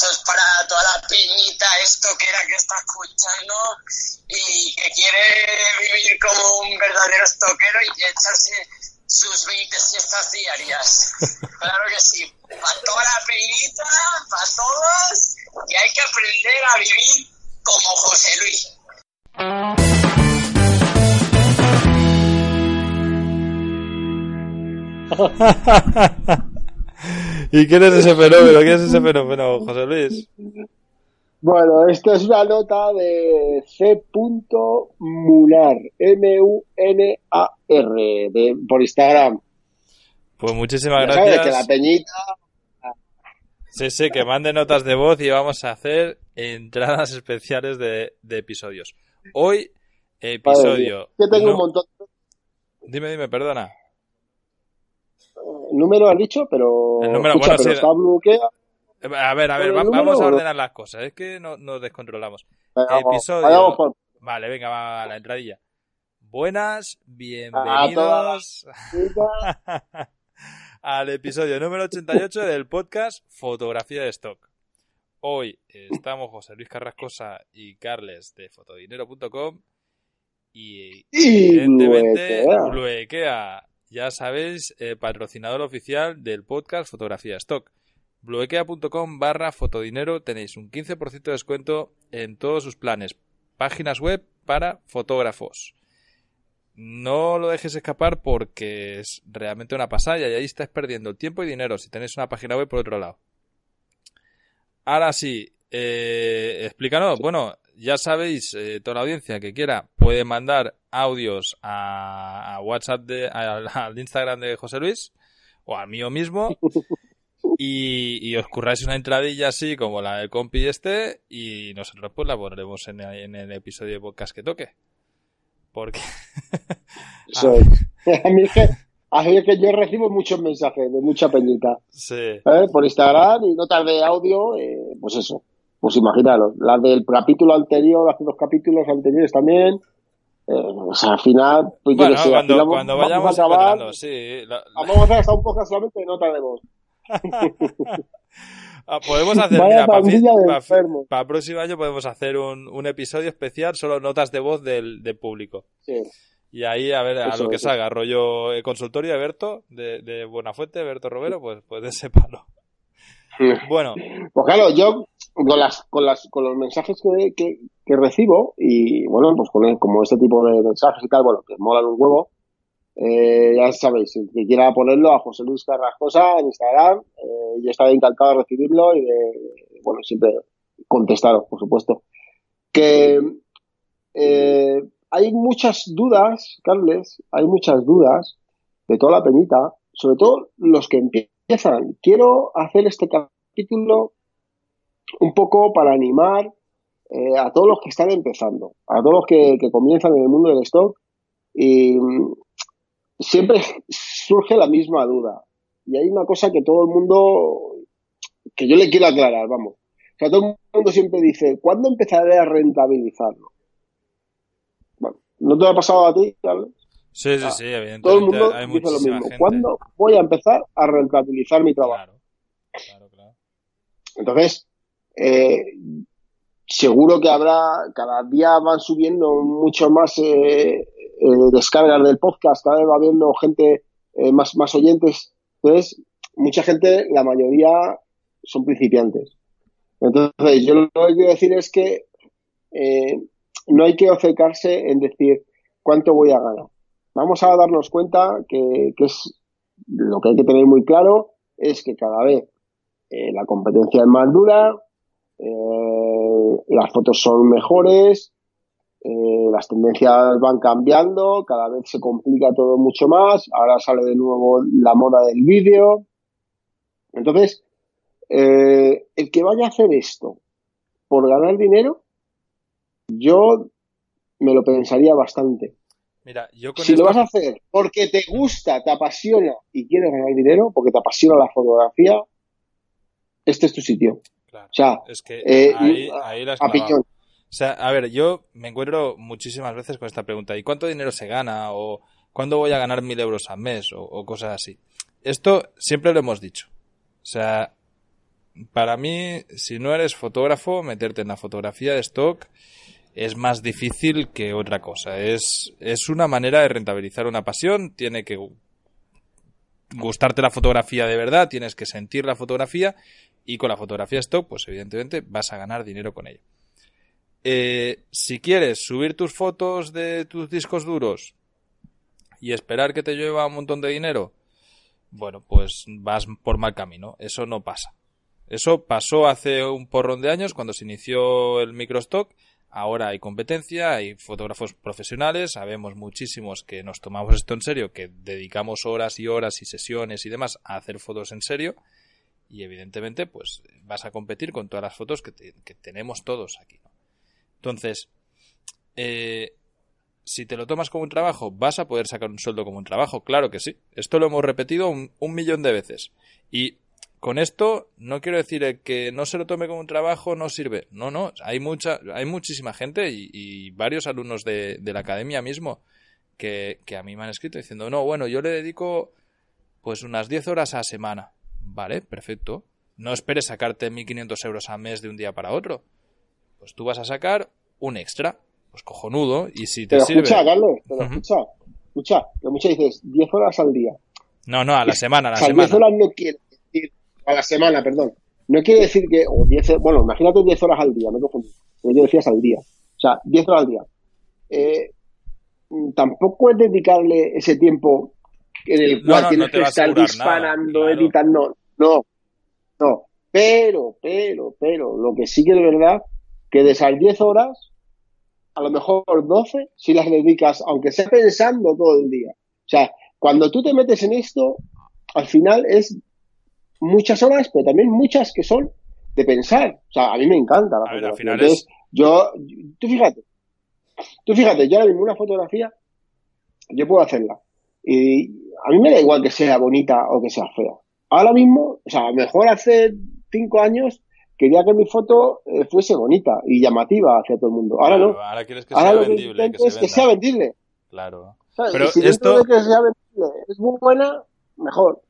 esto es para toda la peñita esto que era que está escuchando y que quiere vivir como un verdadero estoquero y echarse sus 20 siestas diarias. Claro que sí. Para toda la peñita, para todos, y hay que aprender a vivir como José Luis. ¿Y quién es ese fenómeno? ¿Quién es ese fenómeno, José Luis? Bueno, esta es una nota de C. Munar, M-U-N-A-R, por Instagram. Pues muchísimas Ya sabes gracias. que la peñita... Sí, sí, que mande notas de voz y vamos a hacer entradas especiales de, de episodios. Hoy, episodio. que tengo no- un montón Dime, dime, perdona. Número has dicho, pero... El número, escucha, bueno, pero sí. está bloqueado. A ver, a ver, ¿Pero va- el número vamos a ordenar las cosas. Es que no, nos descontrolamos. Vamos, Episodio. por- Vale, venga, va a la entradilla. Buenas, A bienvenidos todas al episodio número 88 del podcast Fotografía de Stock. Hoy estamos José Luis Carrascosa y Carles de fotodinero.com y Y evidentemente Bluequea. Ya sabéis, eh, patrocinador oficial del podcast Fotografía Stock. Bluequea.com barra fotodinero tenéis un 15% de descuento en todos sus planes. Páginas web para fotógrafos. No lo dejes escapar porque es realmente una pasada y ahí estáis perdiendo el tiempo y dinero si tenéis una página web por otro lado. Ahora sí, eh, explícanos. Bueno, ya sabéis, eh, toda la audiencia que quiera puede mandar audios a, a WhatsApp, de, al, al Instagram de José Luis o al mío mismo y, y os curráis una entradilla así como la del compi este y nosotros pues la pondremos en, en el episodio de podcast que toque. Porque... A mí es que, a mí es que yo recibo muchos mensajes de mucha peñita. sí. ¿eh? por Instagram y notas de audio, eh, pues eso, pues imaginaros, las del capítulo anterior, hace dos capítulos anteriores también, eh, o sea, al final, pues Bueno, sé, cuando, final cuando vamos vayamos a acabar, sí. la- la- vamos a hacer hasta un poco solamente de notas de voz. Ah, podemos hacer, mira, para de enfermos. el próximo año podemos hacer un, un episodio especial, solo notas de voz del, del público. Sí. Y ahí, a ver, a Eso lo que salga, rollo eh, consultorio de Berto, de, de Buenafuente, Berto Romero, pues, pues de ese palo. Bueno, Pues claro, yo con las con las con los mensajes que, que, que recibo y bueno, pues con el- como este tipo de mensajes y tal, bueno, que molan un huevo, eh, ya sabéis, el que quiera ponerlo a José Luis Carrascosa en Instagram, eh, yo estaré encantado de recibirlo y de, bueno, siempre contestaros, por supuesto. Que eh, hay muchas dudas, Carles, hay muchas dudas de toda la peñita, sobre todo los que empiezan. Quiero hacer este capítulo un poco para animar eh, a todos los que están empezando, a todos los que, comienzan en el mundo del stock y mm, siempre surge la misma duda. Y hay una cosa que todo el mundo, que yo le quiero aclarar, vamos. O sea, todo el mundo siempre dice, ¿cuándo empezaré a rentabilizarlo? Bueno, ¿no te ha pasado a ti, Carlos? Sí, sí, sí, evidentemente Todo el mundo hay dice lo mismo. gente. ¿Cuándo voy a empezar a rentabilizar mi trabajo? Claro, claro, claro. Entonces, eh, seguro que habrá, cada día van subiendo mucho más eh, eh, descargas del podcast, cada vez va habiendo gente, más, más oyentes. Entonces, mucha gente, la mayoría son principiantes. Entonces, yo lo que quiero decir es que no hay que obcecarse en decir cuánto voy a ganar. Vamos a darnos cuenta que, que es lo que hay que tener muy claro es que cada vez eh, la competencia es más dura, eh, las fotos son mejores, eh, las tendencias van cambiando, cada vez se complica todo mucho más, ahora sale de nuevo la moda del vídeo. Entonces, el que vaya a hacer esto por ganar dinero, yo me lo pensaría bastante. Mira, yo con Si esto... lo vas a hacer porque te gusta, te apasiona y quieres ganar dinero, porque te apasiona la fotografía, este es tu sitio. Claro, O sea, es que eh, ahí, a- ahí la has a clavado. piñón. O sea, a ver, yo me encuentro muchísimas veces con esta pregunta. ¿Y cuánto dinero se gana? ¿O cuándo voy a ganar mil euros al mes? O, o cosas así. Esto siempre lo hemos dicho. O sea, para mí, si no eres fotógrafo, meterte en la fotografía de stock es más difícil que otra cosa. Es, es una manera de rentabilizar una pasión, tiene que gustarte la fotografía de verdad, tienes que sentir la fotografía y con la fotografía stock, pues evidentemente vas a ganar dinero con ella. Eh, si quieres subir tus fotos de tus discos duros y esperar que te lleva un montón de dinero, bueno, pues vas por mal camino. Eso no pasa. Eso pasó hace un porrón de años cuando se inició el microstock. Ahora hay competencia, hay fotógrafos profesionales, sabemos muchísimos que nos tomamos esto en serio, que dedicamos horas y horas y sesiones y demás a hacer fotos en serio y evidentemente pues vas a competir con todas las fotos que, tenemos todos aquí. Entonces, eh, si te lo tomas como un trabajo, ¿vas a poder sacar un sueldo como un trabajo? Claro que sí. Esto lo hemos repetido un, millón de veces. Y con esto no quiero decir que no se lo tome como un trabajo no sirve. No, no. Hay mucha, hay muchísima gente y, varios alumnos de, la academia mismo que, que, a mí me han escrito diciendo, no, bueno, yo le dedico pues unas 10 horas a semana. Vale, perfecto. No esperes sacarte 1.500 euros al mes de un día para otro. Pues tú vas a sacar un extra pues cojonudo. Y si te pero sirve. Escucha, Carlos, pero escucha, escucha, que muchas dices 10 horas al día. No, no, a la semana, a la o sea, semana. 10 horas no a la semana, perdón. No quiere decir que, o 10, bueno, imagínate 10 horas al día, me confundo. Yo decías al día. O sea, 10 horas al día. Eh, tampoco es dedicarle ese tiempo en el cual tienes que estar disparando, editando. No, no. Pero, pero, pero, lo que sí que es verdad, que de esas 10 horas, a lo mejor 12 si las dedicas, aunque sea pensando todo el día. O sea, cuando tú te metes en esto, al final es muchas horas, pero también muchas que son de pensar. O sea, a mí me encanta la fotografía. Entonces, yo, tú fíjate, tú fíjate, yo ahora mismo una fotografía, yo puedo hacerla. Y a mí me da igual que sea bonita o que sea fea. Ahora mismo, o sea, a lo mejor hace cinco años quería que mi foto eh, fuese bonita y llamativa hacia todo el mundo. Ahora no. Ahora quieres que sea vendible. Que, es que sea vendible. Claro. Pero si esto... de que sea vendible es muy buena, mejor.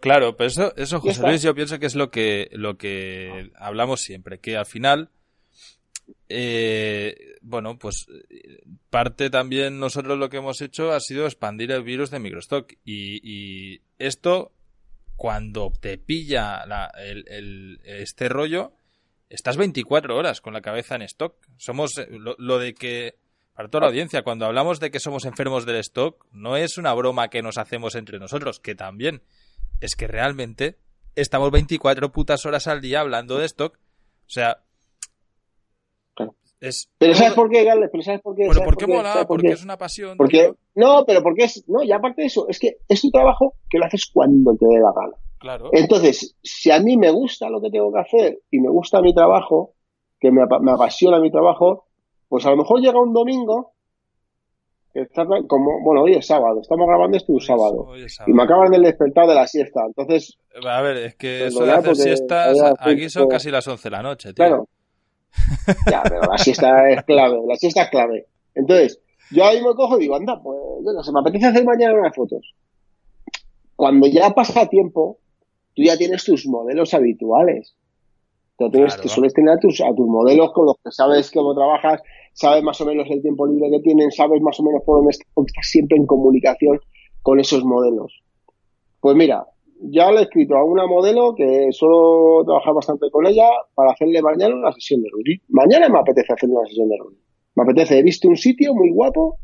Claro, pero eso, eso José Luis, yo pienso que es lo que, lo que hablamos siempre, que al final, eh, bueno, pues parte también nosotros lo que hemos hecho ha sido expandir el virus de Microstock. Y, y esto cuando te pilla el, este rollo, estás 24 horas con la cabeza en stock. Somos eh, lo, de que, para toda la audiencia, cuando hablamos de que somos enfermos del stock, no es una broma que nos hacemos entre nosotros, que también es que realmente estamos 24 putas horas al día hablando de stock. O sea, pero ¿sabes por qué, Gales? Pero ¿sabes por qué? Bueno, ¿por qué mola? Porque es una pasión. Porque, no, pero porque es, no, y aparte de eso, es que es tu trabajo que lo haces cuando te dé la gana. Claro. Entonces, si a mí me gusta lo que tengo que hacer y me gusta mi trabajo, que me, apasiona mi trabajo, pues a lo mejor llega un domingo, está como, bueno, hoy es sábado, estamos grabando esto un sábado, y me acaban de despertar de la siesta, entonces... A ver, es que eso de hacer siestas, aquí son casi las 11 de la noche, tío. Claro, ya, pero la siesta es clave, la siesta es clave. Entonces, yo ahí me cojo y digo, anda, pues, no sé, me apetece hacer mañana unas fotos. Cuando ya pasa tiempo, tú ya tienes tus modelos habituales. Entonces, tú sueles tener a tus, a tus modelos con los que sabes cómo trabajas, sabes más o menos el tiempo libre que tienen, sabes más o menos por dónde estás, estás siempre en comunicación con esos modelos. Pues mira, ya le he escrito a una modelo que suelo trabajar bastante con ella para hacerle mañana una sesión de running. Mañana me apetece hacerle una sesión de running. Me apetece, he visto un sitio muy guapo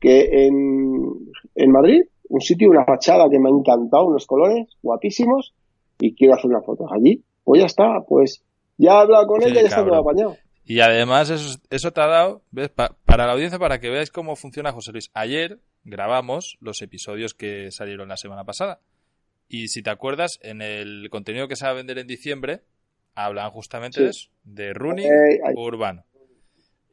que en, en Madrid, un sitio, una fachada que me ha encantado, unos colores guapísimos y quiero hacer una foto allí. Pues ya está, pues ya he hablado con ella y ya está todo apañado. Y además eso, eso te ha dado, ¿ves? para la audiencia, para que veáis cómo funciona José Luis. Ayer grabamos los episodios que salieron la semana pasada. Y si te acuerdas, en el contenido que se va a vender en diciembre, hablan justamente de eso, de running urbano.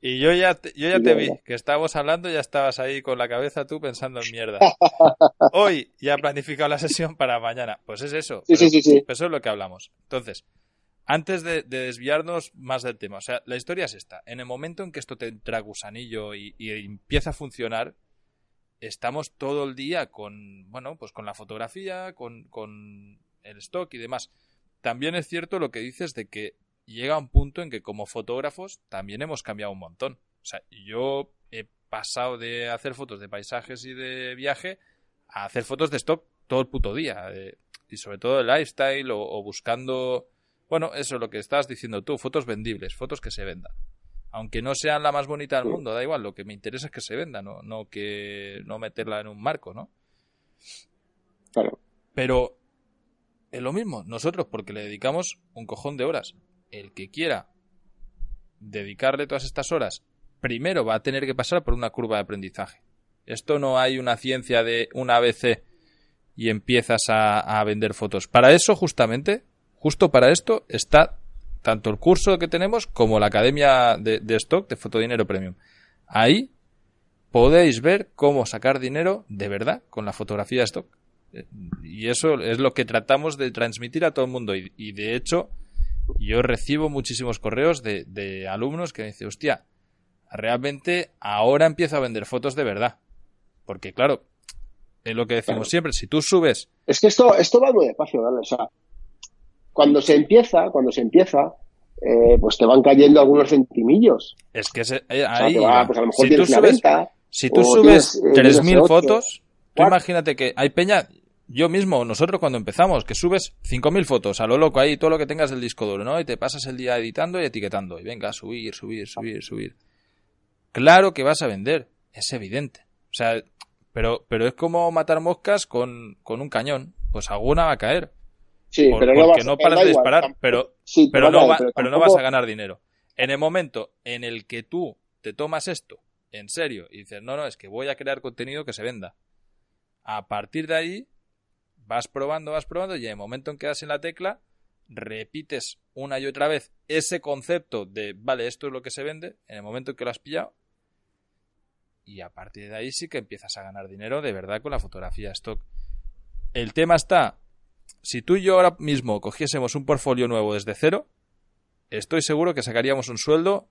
Y yo ya te, yo ya te vi, que estábamos hablando y ya estabas ahí con la cabeza tú pensando en mierda. Hoy ya he planificado la sesión para mañana. Pues es eso. Sí, sí, sí, Eso es lo que hablamos. Entonces, antes de, desviarnos más del tema, o sea, la historia es esta. En el momento en que esto te entra gusanillo y empieza a funcionar, estamos todo el día con, bueno, pues con la fotografía, con, con el stock y demás. también es cierto lo que dices de que llega un punto en que como fotógrafos también hemos cambiado un montón. O sea, yo he pasado de hacer fotos de paisajes y de viaje a hacer fotos de stock todo el puto día. eh, y sobre todo de lifestyle o, o buscando... Bueno, eso es lo que estás diciendo tú, fotos vendibles, fotos que se vendan. Aunque no sean la más bonita del mundo, da igual, lo que me interesa es que se venda, no, no que no meterla en un marco, ¿no? Claro. Pero es lo mismo, nosotros porque le dedicamos un cojón de horas. El que quiera dedicarle todas estas horas, primero va a tener que pasar por una curva de aprendizaje. Esto no hay una ciencia de un ABC y empiezas a, vender fotos. Para eso, justamente, justo para esto, está tanto el curso que tenemos como la academia de, stock de Fotodinero Premium. Ahí podéis ver cómo sacar dinero de verdad con la fotografía de stock. Eh, Y eso es lo que tratamos de transmitir a todo el mundo. Y de hecho, yo recibo muchísimos correos de, de alumnos que me dicen, hostia, realmente ahora empiezo a vender fotos de verdad. Porque claro, es lo que decimos siempre, si tú subes... Es que esto, esto va muy despacio, ¿vale? O sea, cuando se empieza, cuando se empieza, eh, pues te van cayendo algunos centimillos. Es que se- eh, O sea, ahí va, pues a lo mejor si tú tienes una subes, venta. si tú subes tienes, eh, 3.000 tienes ocho, fotos, tú imagínate que hay peña, yo mismo, nosotros cuando empezamos, que subes 5.000 fotos a lo loco ahí, todo lo que tengas del disco duro, ¿no? Y te pasas el día editando y etiquetando. Y venga, subir, subir, subir, subir. Claro que vas a vender, es evidente. O sea, pero, pero es como matar moscas con, con un cañón. Pues alguna va a caer. Sí, por- pero no porque vas, no paras de disparar, pero, sí, pero, no, va- pero pero no vas a ganar dinero. En el momento en el que tú te tomas esto en serio y dices, no, no, es que voy a crear contenido que se venda. A partir de ahí, vas probando, vas probando y en el momento en que das en la tecla, repites una y otra vez ese concepto de, vale, esto es lo que se vende, en el momento en que lo has pillado, y a partir de ahí sí que empiezas a ganar dinero de verdad con la fotografía stock. El tema está, si tú y yo ahora mismo cogiésemos un portfolio nuevo desde cero, estoy seguro que sacaríamos un sueldo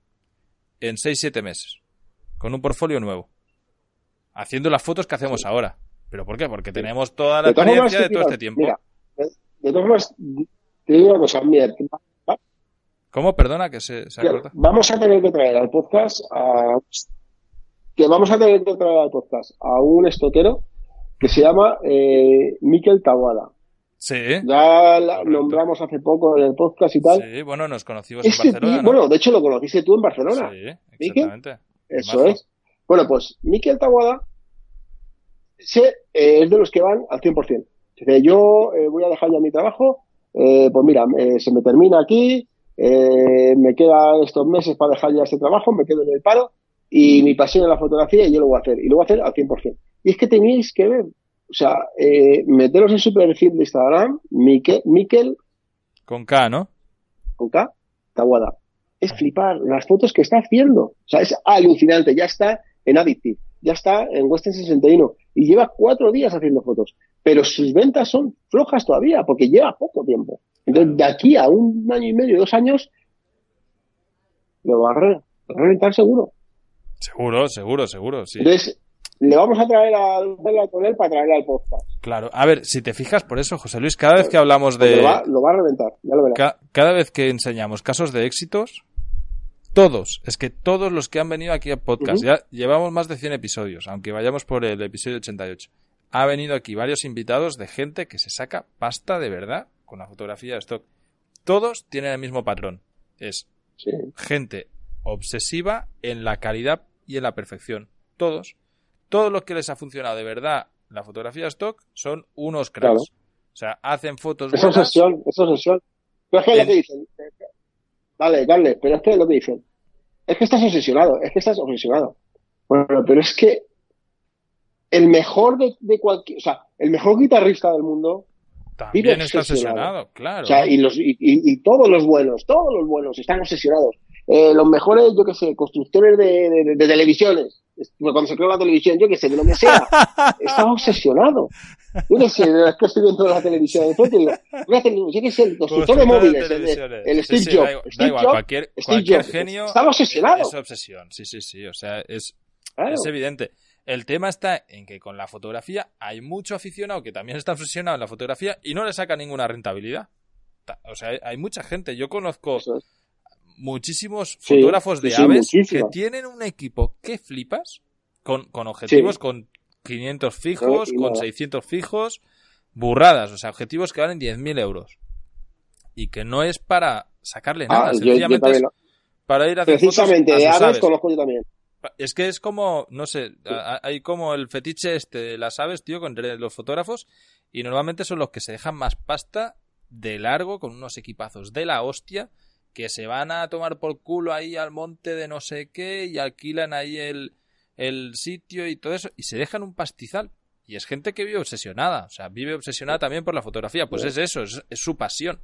en 6-7 meses, con un portfolio nuevo, haciendo las fotos que hacemos ahora. ¿Pero por qué? Porque tenemos toda la De experiencia de todo mira, este tiempo. Mira, de, de todas formas, te digo una cosa, mira, ¿Cómo? Perdona, que se, se cortado. vamos a tener que traer al podcast a, que vamos a tener que traer al podcast a un estoquero que se llama eh, Miquel Tawada. Sí, Ya la Correcto. nombramos hace poco en el podcast y tal. sí, bueno, nos conocimos en Este Barcelona, tío- ¿no? bueno, de hecho lo conociste tú en Barcelona. Sí, exactamente. Eso es. Bueno, pues Miquel Tawada se, eh, es de los que van al 100%. Dice, yo eh, voy a dejar ya mi trabajo, eh, pues mira, se me termina aquí, me quedan estos meses para dejar ya este trabajo, me quedo en el paro y mi pasión es la fotografía y yo lo voy a hacer. Y lo voy a hacer al 100%. Y es que tenéis que ver, o sea, meteros en su perfil de Instagram, Miquel, Miquel Con K, ¿no? con K, Tawada. Es flipar las fotos que está haciendo. O sea, es alucinante. Ya está en Addictive, ya está en Western 61 y lleva cuatro días haciendo fotos. Pero sus ventas son flojas todavía porque lleva poco tiempo. Entonces, de aquí a un año y medio, dos años, lo va a re- reventar seguro. Seguro, seguro, seguro, sí. Entonces, le vamos a traer a con él para traerle al podcast. Claro. A ver, si te fijas, por eso, José Luis, cada vez que hablamos de... Lo, va, lo va a reventar, ya lo verás. ca- cada vez que enseñamos casos de éxitos, todos, es que todos los que han venido aquí al podcast, ya llevamos más de 100 episodios, aunque vayamos por el episodio 88. Ha venido aquí varios invitados de gente que se saca pasta de verdad con la fotografía de stock. Todos tienen el mismo patrón. Es Sí. gente obsesiva en la calidad y en la perfección. Todos. Todos los que les ha funcionado de verdad la fotografía stock son unos cracks. Claro. O sea, hacen fotos Es buenas. obsesión, es obsesión. Pero es que dicen. Dale, dale, pero es que es lo que dicen. Es que estás obsesionado, es que estás obsesionado. Bueno, pero es que el mejor de, de cualquier, o sea, el mejor guitarrista del mundo, También está obsesionado. claro. o sea, y, los, y, y- y todos los buenos, todos los buenos están obsesionados. Eh, los mejores, yo qué sé, constructores de, de- de televisiones, Es- cuando se creó la televisión, yo qué sé, de lo que sea, está obsesionado. Yo qué sé, es que estoy viendo la televisión de y digo, una yo qué sé, el constructor de móviles, el, televisiones. el Sí, Steve sí, Jobs, da igual, da Steve igual, Jobs, cualquier, Steve cualquier Jobs, genio estaba obsesionado. es obsesión. Sí, sí, sí. O sea, es, Claro. es evidente. El tema está en que con la fotografía hay mucho aficionado que también está obsesionado en la fotografía y no le saca ninguna rentabilidad. O sea, hay mucha gente. Yo conozco es. muchísimos Sí, fotógrafos de sí, sí, aves que muchísimo. tienen un equipo que flipas con, con objetivos Sí. con 500 fijos, con nada. 600 fijos, burradas, o sea, objetivos que valen 10.000 euros. Y que no es para sacarle nada, Ah, yo, yo sencillamente es para ir a hacer fotos Precisamente, a de sus aves aves. conozco yo también. Es que es como, no sé, hay como el fetiche este de las aves, tío, entre los fotógrafos, y normalmente son los que se dejan más pasta de largo, con unos equipazos de la hostia, que se van a tomar por culo ahí al monte de no sé qué, y alquilan ahí el, el sitio y todo eso, y se dejan un pastizal. Y es gente que vive obsesionada, o sea, vive obsesionada también por la fotografía, pues es eso, es, es su pasión.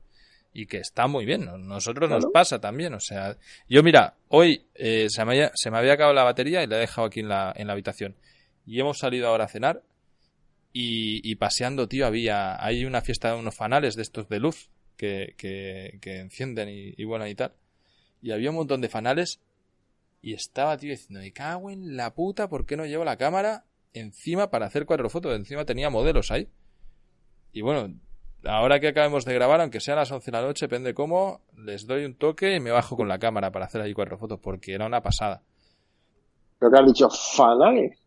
Y que está muy bien, ¿no? nosotros nos pasa también, o sea, yo mira, hoy eh, se, me había, se me había acabado la batería y la he dejado aquí en la, en la habitación. Y hemos salido ahora a cenar y, y paseando, tío, había, hay una fiesta de unos fanales de estos de luz que, que, que encienden y, y bueno y tal. Y había un montón de fanales y estaba, tío, diciendo, me cago en la puta, ¿por qué no llevo la cámara encima para hacer cuatro fotos? Encima tenía modelos ahí. Y bueno, ahora que acabemos de grabar, aunque sea a las 11 de la noche, depende cómo, les doy un toque y me bajo con la cámara para hacer ahí cuatro fotos, porque era una pasada. Creo que has dicho fanales.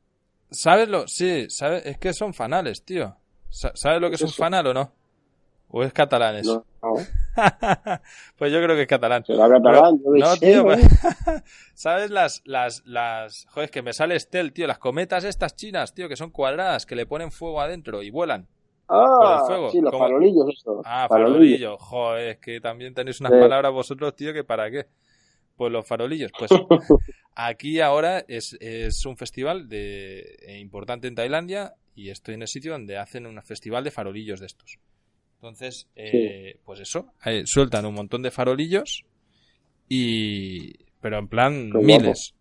¿Sabes lo? Sí, ¿sabes? es que son fanales, tío. Sa- ¿Sabes lo que es un fanal o no? ¿O es catalán eso? No, no. pues yo creo que es catalán. Será catalán, yo No, sé, tío, pues- ¿sabes las, las, las, joder, es que me sale Estel, tío, las cometas estas chinas, tío, que son cuadradas, que le ponen fuego adentro y vuelan. Ah, fuego, sí, los farolillos, eso. Ah, Farolillos. farolillo, joder, es que también tenéis unas Sí. palabras vosotros, tío, que para qué. Pues los farolillos, pues aquí ahora es, es un festival de, eh, importante en Tailandia y estoy en el sitio donde hacen un festival de farolillos de estos. Entonces, eh, pues eso, eh, sueltan un montón de farolillos y pero en plan Qué guapo. miles.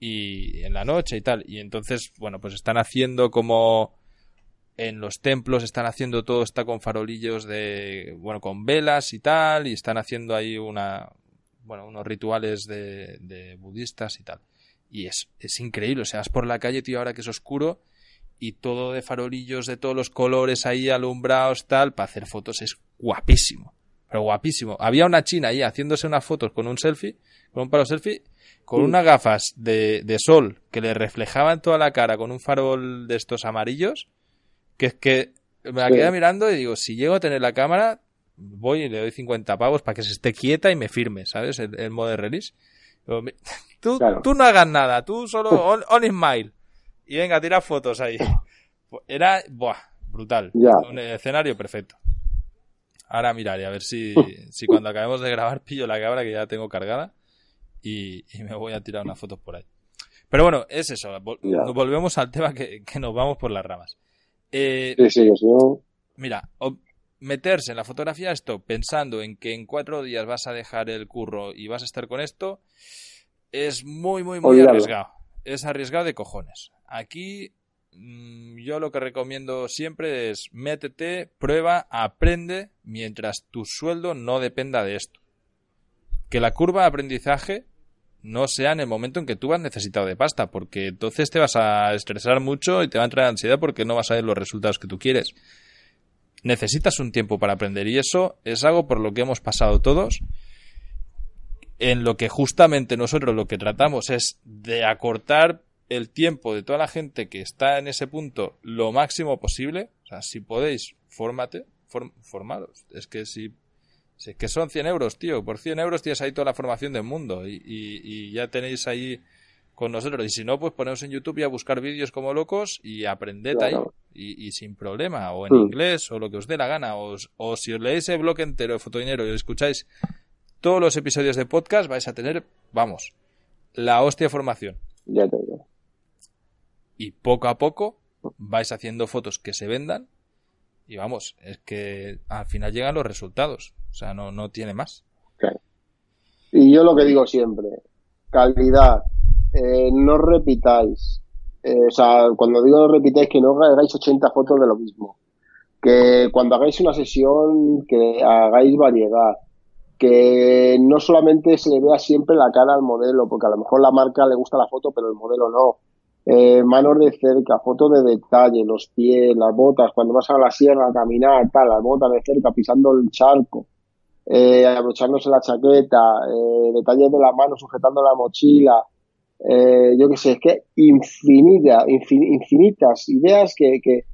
Y en la noche y tal. Y entonces bueno pues están haciendo como en los templos están haciendo todo está con farolillos de bueno con velas y tal y están haciendo ahí una bueno unos rituales de, de budistas y tal. Y es, es increíble o sea vas por la calle tío ahora que es oscuro y todo de farolillos de todos los colores ahí alumbrados tal para hacer fotos es guapísimo pero guapísimo había una china ahí haciéndose unas fotos con un selfie con un palo selfie con Mm. unas gafas de, de sol que le reflejaban toda la cara con un farol de estos amarillos que es que me la Sí. quedé mirando y digo, si llego a tener la cámara, voy y le doy 50 pavos para que se esté quieta y me firme, ¿sabes? El, el modo de release. Digo, "Mi- tú, Claro. tú no hagas nada, tú solo on, on smile. Y venga, tira fotos ahí. Pues Era, buah, brutal. Ya. Un escenario perfecto. Ahora miraré a ver si, si cuando acabemos de grabar pillo la cámara que ya tengo cargada y, y me voy a tirar unas fotos por ahí. Pero bueno, es eso. vol- Ya. Volvemos al tema que, que nos vamos por las ramas. Eh, Sí, sí, no- Mira, meterse en la fotografía esto pensando en que en cuatro días vas a dejar el curro y vas a estar con esto es muy, muy, muy arriesgado. Es arriesgado de cojones. Aquí mm, yo lo que recomiendo siempre es métete, prueba, aprende mientras tu sueldo no dependa de esto. Que la curva de aprendizaje no sea en el momento en que tú vas necesitado de pasta, porque entonces te vas a estresar mucho y te va a entrar ansiedad porque no vas a ver los resultados que tú quieres. Necesitas un tiempo para aprender y eso es algo por lo que hemos pasado todos, en lo que justamente nosotros lo que tratamos es de acortar el tiempo de toda la gente que está en ese punto lo máximo posible. O sea, si podéis, fórmate, form- formaros. Es que si si es que son 100 euros, tío. Por 100 euros tienes ahí toda la formación del mundo. Y, y- y ya tenéis ahí con nosotros. Y si no, pues poneros en YouTube y a buscar vídeos como locos y aprended Claro. ahí. Y, y sin problema. O en Mm. inglés, o lo que os dé la gana. O, os- o si os leéis el bloque entero de Fotodinero y escucháis todos los episodios de podcast, vais a tener, vamos, la hostia formación. ya te digo. Y poco a poco vais haciendo fotos que se vendan. Y vamos, es que al final llegan los resultados. O sea, no, no tiene más. Y yo lo que digo siempre, calidad, eh, no repitáis. Eh, o sea, cuando digo no repitáis, que no hagáis 80 fotos de lo mismo. Que cuando hagáis una sesión, que hagáis variedad. Que no solamente se le vea siempre la cara al modelo, porque a lo mejor la marca le gusta la foto, pero el modelo no. Eh, manos de cerca, fotos de detalle, los pies, las botas, cuando vas a la sierra a caminar, tal, las botas de cerca, pisando el charco. eh, abrochándose la chaqueta, eh, detalles de la mano sujetando la mochila, eh, yo qué sé, es que infinita, infinitas ideas que, que,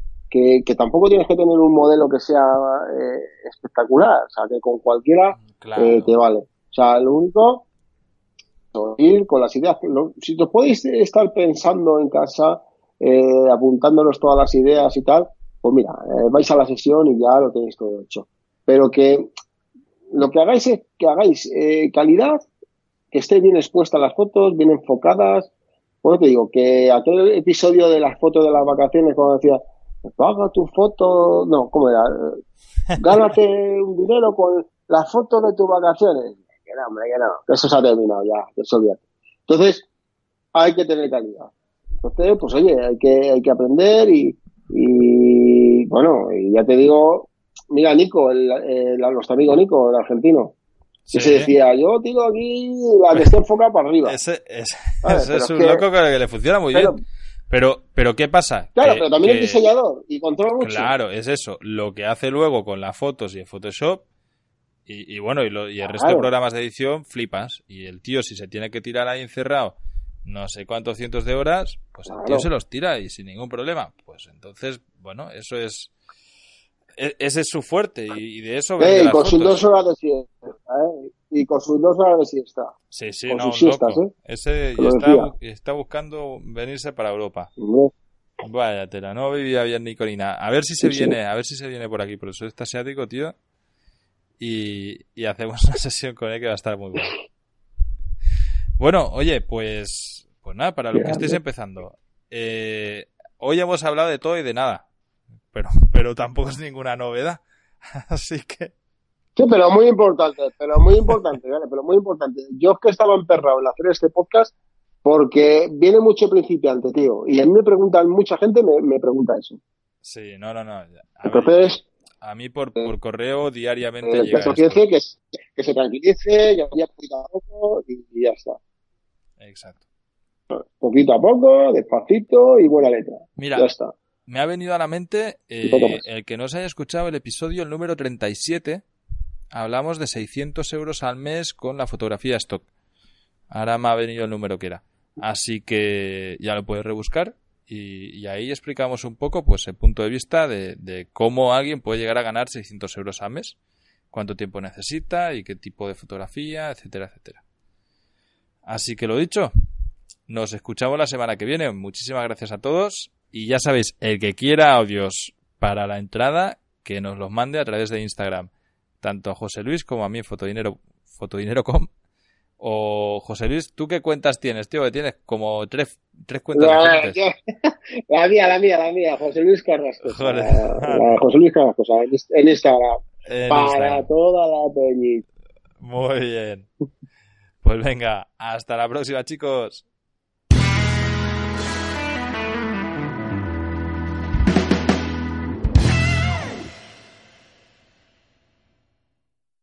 que, tampoco tienes que tener un modelo que sea eh, espectacular, o sea, que con cualquiera eh, te vale. O sea, lo único, ir con las ideas, si os podéis estar pensando en casa, eh, apuntándonos todas las ideas y tal, pues mira, eh, vais a la sesión y ya lo tenéis todo hecho. Pero que lo que hagáis es que hagáis eh, calidad, que esté bien expuesta las fotos, bien enfocadas. Bueno, te digo, que aquel episodio de las fotos de las vacaciones, cuando decía, paga tu foto, no, ¿cómo era? Gánate un dinero con las fotos de tus vacaciones. Que no, hombre, que no, eso se ha terminado ya, eso bien. Entonces, hay que tener calidad. Entonces, pues oye, hay que, hay que aprender y, y bueno, y ya te digo, mira Nico, el, el, nuestro amigo Nico, el argentino, que se decía, yo tiro aquí la que esté enfocada para arriba. Ese, ese, es un loco que le funciona muy bien. Pero, pero ¿qué pasa? Claro, pero también es diseñador y controla mucho. Claro, es eso. Lo que hace luego con las fotos y en Photoshop y, bueno, y, lo, y el resto de programas de edición, flipas. Y el tío, si se tiene que tirar ahí encerrado no sé cuántos cientos de horas, pues el tío se los tira y sin ningún problema. Pues entonces, bueno, eso es. E, ese es su fuerte y, de eso. Eh, y con sus dos horas de siesta. ¿eh? Y con sus dos horas de siesta. Sí, sí, no, loco. ¿eh? Ese está, está, buscando venirse para Europa. Vaya tela, no vivía bien ni con nada. A ver si se viene, a ver si se viene por aquí, por eso está asiático, tío. Y, y hacemos una sesión con él que va a estar muy buena. Bueno, oye, pues, pues nada, para lo que estéis empezando. Eh, hoy hemos hablado de todo y de nada, pero, pero tampoco es ninguna novedad. Así que. Sí, pero muy importante, pero muy importante, ¿vale? pero muy importante. Yo es que estaba emperrado en hacer este podcast porque viene mucho principiante, tío. Y a mí me preguntan, mucha gente me, me pregunta eso. Sí, no, no, no. A Entonces. A mí por, por correo diariamente. Eh, llega que, que, que, se tranquilice, ya, poquito a poco y ya está. Exacto. Poquito a poco, despacito y buena letra. Mira, ya está. me ha venido a la mente eh, el que no se haya escuchado el episodio, el número 37. Hablamos de 600 euros al mes con la fotografía stock. Ahora me ha venido el número que era. Así que ya lo puedes rebuscar y, ahí explicamos un poco pues el punto de vista de, cómo alguien puede llegar a ganar 600 euros al mes, cuánto tiempo necesita y qué tipo de fotografía, etcétera, etcétera. Así que lo dicho, nos escuchamos la semana que viene. Muchísimas gracias a todos. Y ya sabéis, el que quiera audios para la entrada, que nos los mande a través de Instagram. Tanto a José Luis como a mí, Fotodinero, Fotodinero.com. O José Luis, ¿tú qué cuentas tienes, tío? Que tienes como tres, tres cuentas La mía, la mía, la mía. José Luis Carrasco. José Luis Carrasco, en Instagram. para toda la peñita. Muy bien. Pues venga, hasta la próxima, chicos.